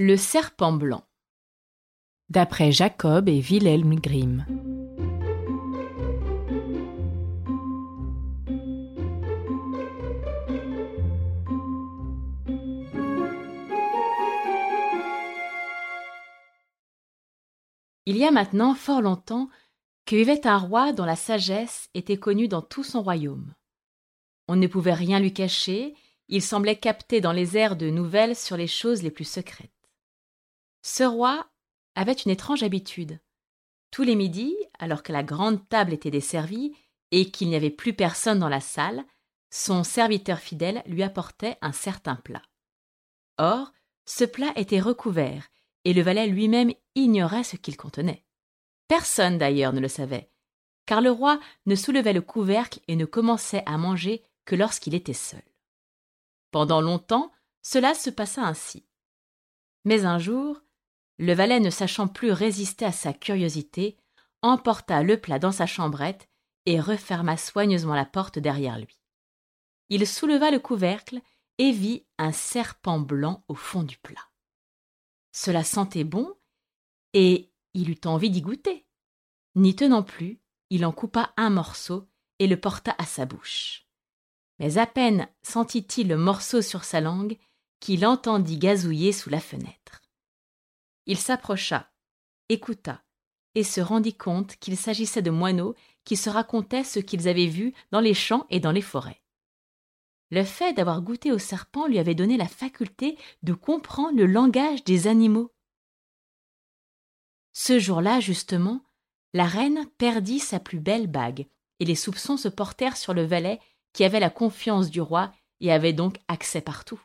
Le serpent blanc. D'après Jacob et Wilhelm Grimm. Il y a maintenant fort longtemps que vivait un roi dont la sagesse était connue dans tout son royaume. On ne pouvait rien lui cacher, il semblait capter dans les airs de nouvelles sur les choses les plus secrètes. Ce roi avait une étrange habitude. Tous les midis, alors que la grande table était desservie et qu'il n'y avait plus personne dans la salle, son serviteur fidèle lui apportait un certain plat. Or, ce plat était recouvert, et le valet lui-même ignorait ce qu'il contenait. Personne d'ailleurs ne le savait, car le roi ne soulevait le couvercle et ne commençait à manger que lorsqu'il était seul. Pendant longtemps, cela se passa ainsi. Mais un jour, le valet, ne sachant plus résister à sa curiosité, emporta le plat dans sa chambrette et referma soigneusement la porte derrière lui. Il souleva le couvercle et vit un serpent blanc au fond du plat. Cela sentait bon, et il eut envie d'y goûter. N'y tenant plus, il en coupa un morceau et le porta à sa bouche. Mais à peine sentit-il le morceau sur sa langue qu'il entendit gazouiller sous la fenêtre. Il s'approcha, écouta, et se rendit compte qu'il s'agissait de moineaux qui se racontaient ce qu'ils avaient vu dans les champs et dans les forêts. Le fait d'avoir goûté au serpent lui avait donné la faculté de comprendre le langage des animaux. Ce jour-là, justement, la reine perdit sa plus belle bague, et les soupçons se portèrent sur le valet qui avait la confiance du roi et avait donc accès partout.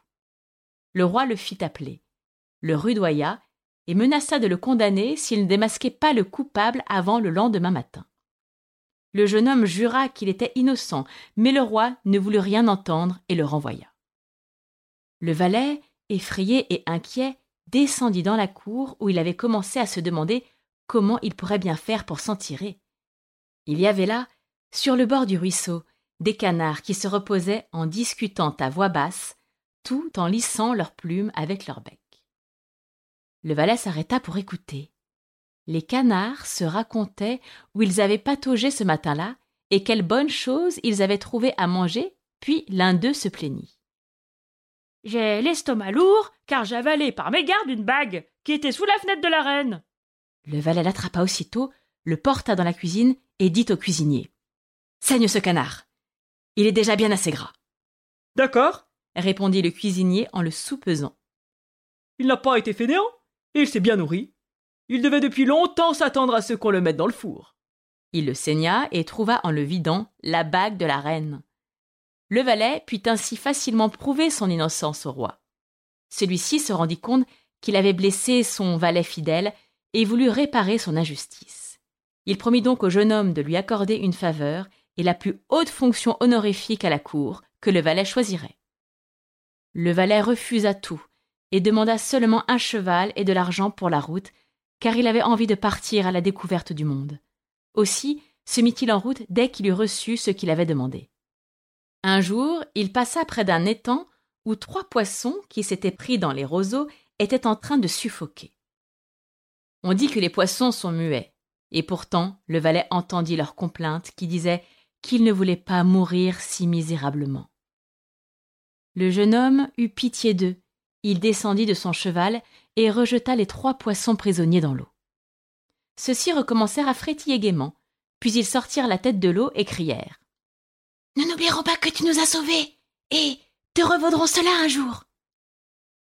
Le roi le fit appeler, le rudoya et menaça de le condamner s'il ne démasquait pas le coupable avant le lendemain matin. Le jeune homme jura qu'il était innocent, mais le roi ne voulut rien entendre et le renvoya. Le valet, effrayé et inquiet, descendit dans la cour où il avait commencé à se demander comment il pourrait bien faire pour s'en tirer. Il y avait là, sur le bord du ruisseau, des canards qui se reposaient en discutant à voix basse, tout en lissant leurs plumes avec leur bec. Le valet s'arrêta pour écouter. Les canards se racontaient où ils avaient pataugé ce matin-là et quelles bonnes choses ils avaient trouvé à manger, puis l'un d'eux se plaignit. J'ai l'estomac lourd car j'ai avalé par mégarde une bague qui était sous la fenêtre de la reine. Le valet l'attrapa aussitôt, le porta dans la cuisine et dit au cuisinier Saigne ce canard. Il est déjà bien assez gras. D'accord, répondit le cuisinier en le soupesant. Il n'a pas été fainéant, il s'est bien nourri. Il devait depuis longtemps s'attendre à ce qu'on le mette dans le four. Il le saigna et trouva en le vidant la bague de la reine. Le valet put ainsi facilement prouver son innocence au roi. Celui-ci se rendit compte qu'il avait blessé son valet fidèle et voulut réparer son injustice. Il promit donc au jeune homme de lui accorder une faveur et la plus haute fonction honorifique à la cour que le valet choisirait. Le valet refusa tout et demanda seulement un cheval et de l'argent pour la route, car il avait envie de partir à la découverte du monde. Aussi se mit-il en route dès qu'il eut reçu ce qu'il avait demandé. Un jour, il passa près d'un étang où trois poissons qui s'étaient pris dans les roseaux étaient en train de suffoquer. On dit que les poissons sont muets, et pourtant le valet entendit leurs complaintes qui disaient qu'il ne voulait pas mourir si misérablement. Le jeune homme eut pitié d'eux. Il descendit de son cheval et rejeta les trois poissons prisonniers dans l'eau. Ceux-ci recommencèrent à frétiller gaiement, puis ils sortirent la tête de l'eau et crièrent. Nous n'oublierons pas que tu nous as sauvés, et te revaudrons cela un jour.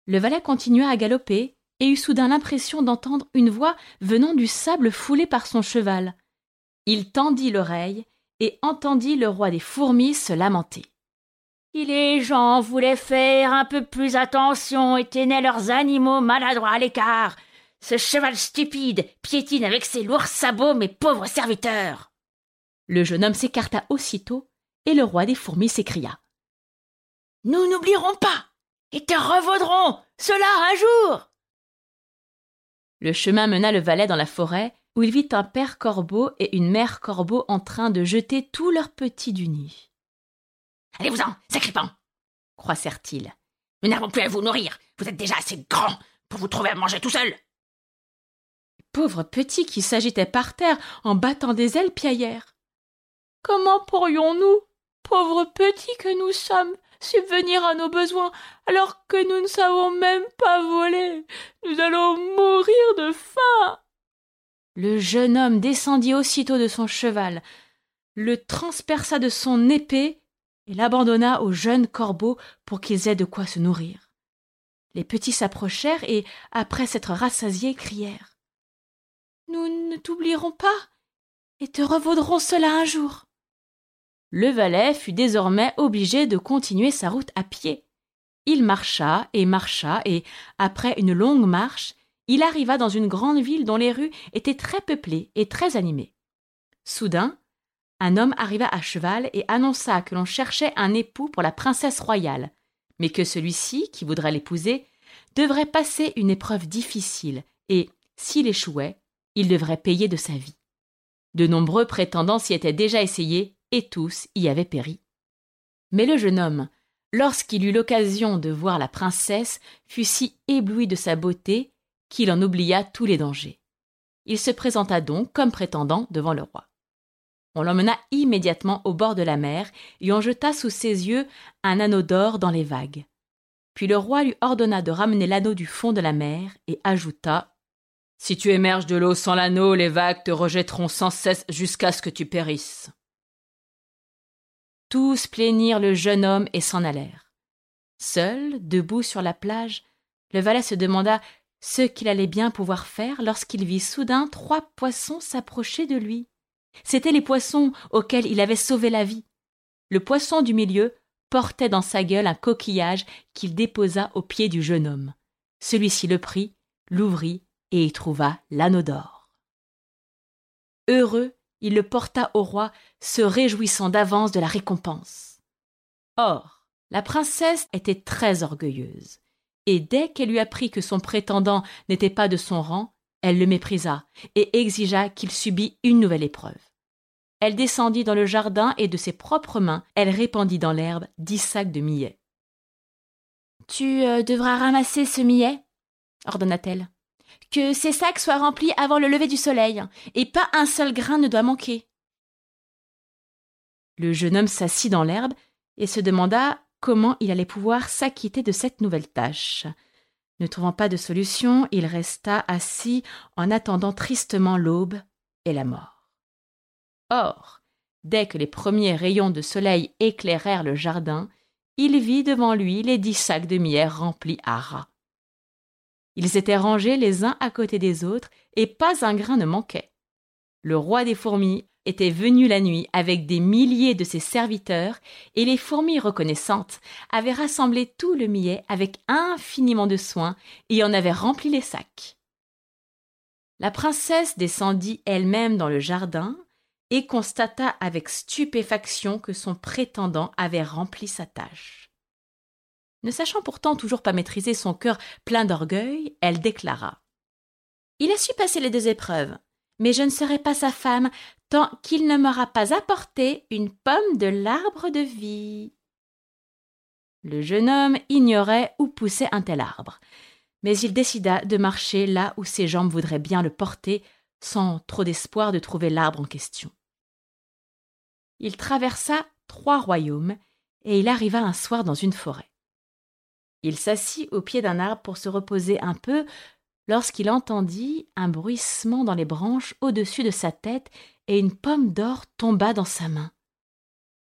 Le valet continua à galoper et eut soudain l'impression d'entendre une voix venant du sable foulé par son cheval. Il tendit l'oreille et entendit le roi des fourmis se lamenter. Les gens voulaient faire un peu plus attention et tenaient leurs animaux maladroits à l'écart, ce cheval stupide piétine avec ses lourds sabots mes pauvres serviteurs. Le jeune homme s'écarta aussitôt, et le roi des fourmis s'écria. Nous n'oublierons pas, et te revaudrons cela un jour. Le chemin mena le valet dans la forêt, où il vit un père corbeau et une mère corbeau en train de jeter tous leurs petits du nid. Allez-vous-en, sacripant croissèrent-ils. Nous n'avons plus à vous nourrir. Vous êtes déjà assez grand pour vous trouver à manger tout seul. Pauvre petit qui s'agitait par terre en battant des ailes piaillèrent. Comment pourrions-nous, pauvres petits que nous sommes, subvenir à nos besoins alors que nous ne savons même pas voler? Nous allons mourir de faim. Le jeune homme descendit aussitôt de son cheval, le transperça de son épée et l'abandonna aux jeunes corbeaux pour qu'ils aient de quoi se nourrir. Les petits s'approchèrent et, après s'être rassasiés, crièrent. Nous ne t'oublierons pas et te revaudrons cela un jour. Le valet fut désormais obligé de continuer sa route à pied. Il marcha et marcha, et, après une longue marche, il arriva dans une grande ville dont les rues étaient très peuplées et très animées. Soudain, un homme arriva à cheval et annonça que l'on cherchait un époux pour la princesse royale, mais que celui-ci, qui voudrait l'épouser, devrait passer une épreuve difficile, et, s'il échouait, il devrait payer de sa vie. De nombreux prétendants s'y étaient déjà essayés, et tous y avaient péri. Mais le jeune homme, lorsqu'il eut l'occasion de voir la princesse, fut si ébloui de sa beauté qu'il en oublia tous les dangers. Il se présenta donc comme prétendant devant le roi. On l'emmena immédiatement au bord de la mer et on jeta sous ses yeux un anneau d'or dans les vagues. Puis le roi lui ordonna de ramener l'anneau du fond de la mer et ajouta Si tu émerges de l'eau sans l'anneau, les vagues te rejetteront sans cesse jusqu'à ce que tu périsses. Tous plaignirent le jeune homme et s'en allèrent. Seul, debout sur la plage, le valet se demanda ce qu'il allait bien pouvoir faire lorsqu'il vit soudain trois poissons s'approcher de lui. C'étaient les poissons auxquels il avait sauvé la vie. Le poisson du milieu portait dans sa gueule un coquillage qu'il déposa aux pieds du jeune homme. Celui-ci le prit, l'ouvrit et y trouva l'anneau d'or. Heureux, il le porta au roi, se réjouissant d'avance de la récompense. Or, la princesse était très orgueilleuse, et dès qu'elle lui apprit que son prétendant n'était pas de son rang, elle le méprisa et exigea qu'il subît une nouvelle épreuve. Elle descendit dans le jardin et de ses propres mains, elle répandit dans l'herbe dix sacs de millet. Tu euh, devras ramasser ce millet, ordonna-t-elle que ces sacs soient remplis avant le lever du soleil, et pas un seul grain ne doit manquer. Le jeune homme s'assit dans l'herbe et se demanda comment il allait pouvoir s'acquitter de cette nouvelle tâche. Ne trouvant pas de solution, il resta assis en attendant tristement l'aube et la mort. Or, dès que les premiers rayons de soleil éclairèrent le jardin, il vit devant lui les dix sacs de miel remplis à ras. Ils étaient rangés les uns à côté des autres, et pas un grain ne manquait. Le roi des fourmis était venu la nuit avec des milliers de ses serviteurs, et les fourmis reconnaissantes avaient rassemblé tout le millet avec infiniment de soin et en avaient rempli les sacs. La princesse descendit elle-même dans le jardin et constata avec stupéfaction que son prétendant avait rempli sa tâche. Ne sachant pourtant toujours pas maîtriser son cœur plein d'orgueil, elle déclara Il a su passer les deux épreuves, mais je ne serai pas sa femme tant qu'il ne m'aura pas apporté une pomme de l'arbre de vie. Le jeune homme ignorait où poussait un tel arbre, mais il décida de marcher là où ses jambes voudraient bien le porter, sans trop d'espoir de trouver l'arbre en question. Il traversa trois royaumes, et il arriva un soir dans une forêt. Il s'assit au pied d'un arbre pour se reposer un peu lorsqu'il entendit un bruissement dans les branches au-dessus de sa tête et une pomme d'or tomba dans sa main.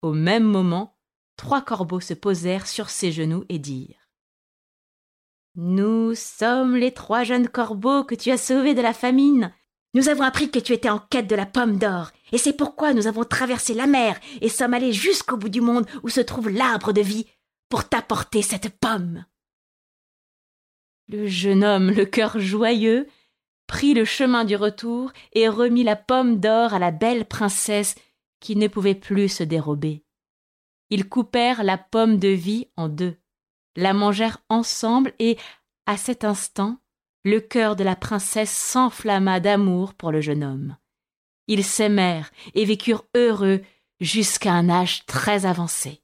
Au même moment, trois corbeaux se posèrent sur ses genoux et dirent Nous sommes les trois jeunes corbeaux que tu as sauvés de la famine. Nous avons appris que tu étais en quête de la pomme d'or, et c'est pourquoi nous avons traversé la mer et sommes allés jusqu'au bout du monde où se trouve l'arbre de vie pour t'apporter cette pomme. Le jeune homme, le cœur joyeux, prit le chemin du retour et remit la pomme d'or à la belle princesse qui ne pouvait plus se dérober. Ils coupèrent la pomme de vie en deux, la mangèrent ensemble et, à cet instant, le cœur de la princesse s'enflamma d'amour pour le jeune homme. Ils s'aimèrent et vécurent heureux jusqu'à un âge très avancé.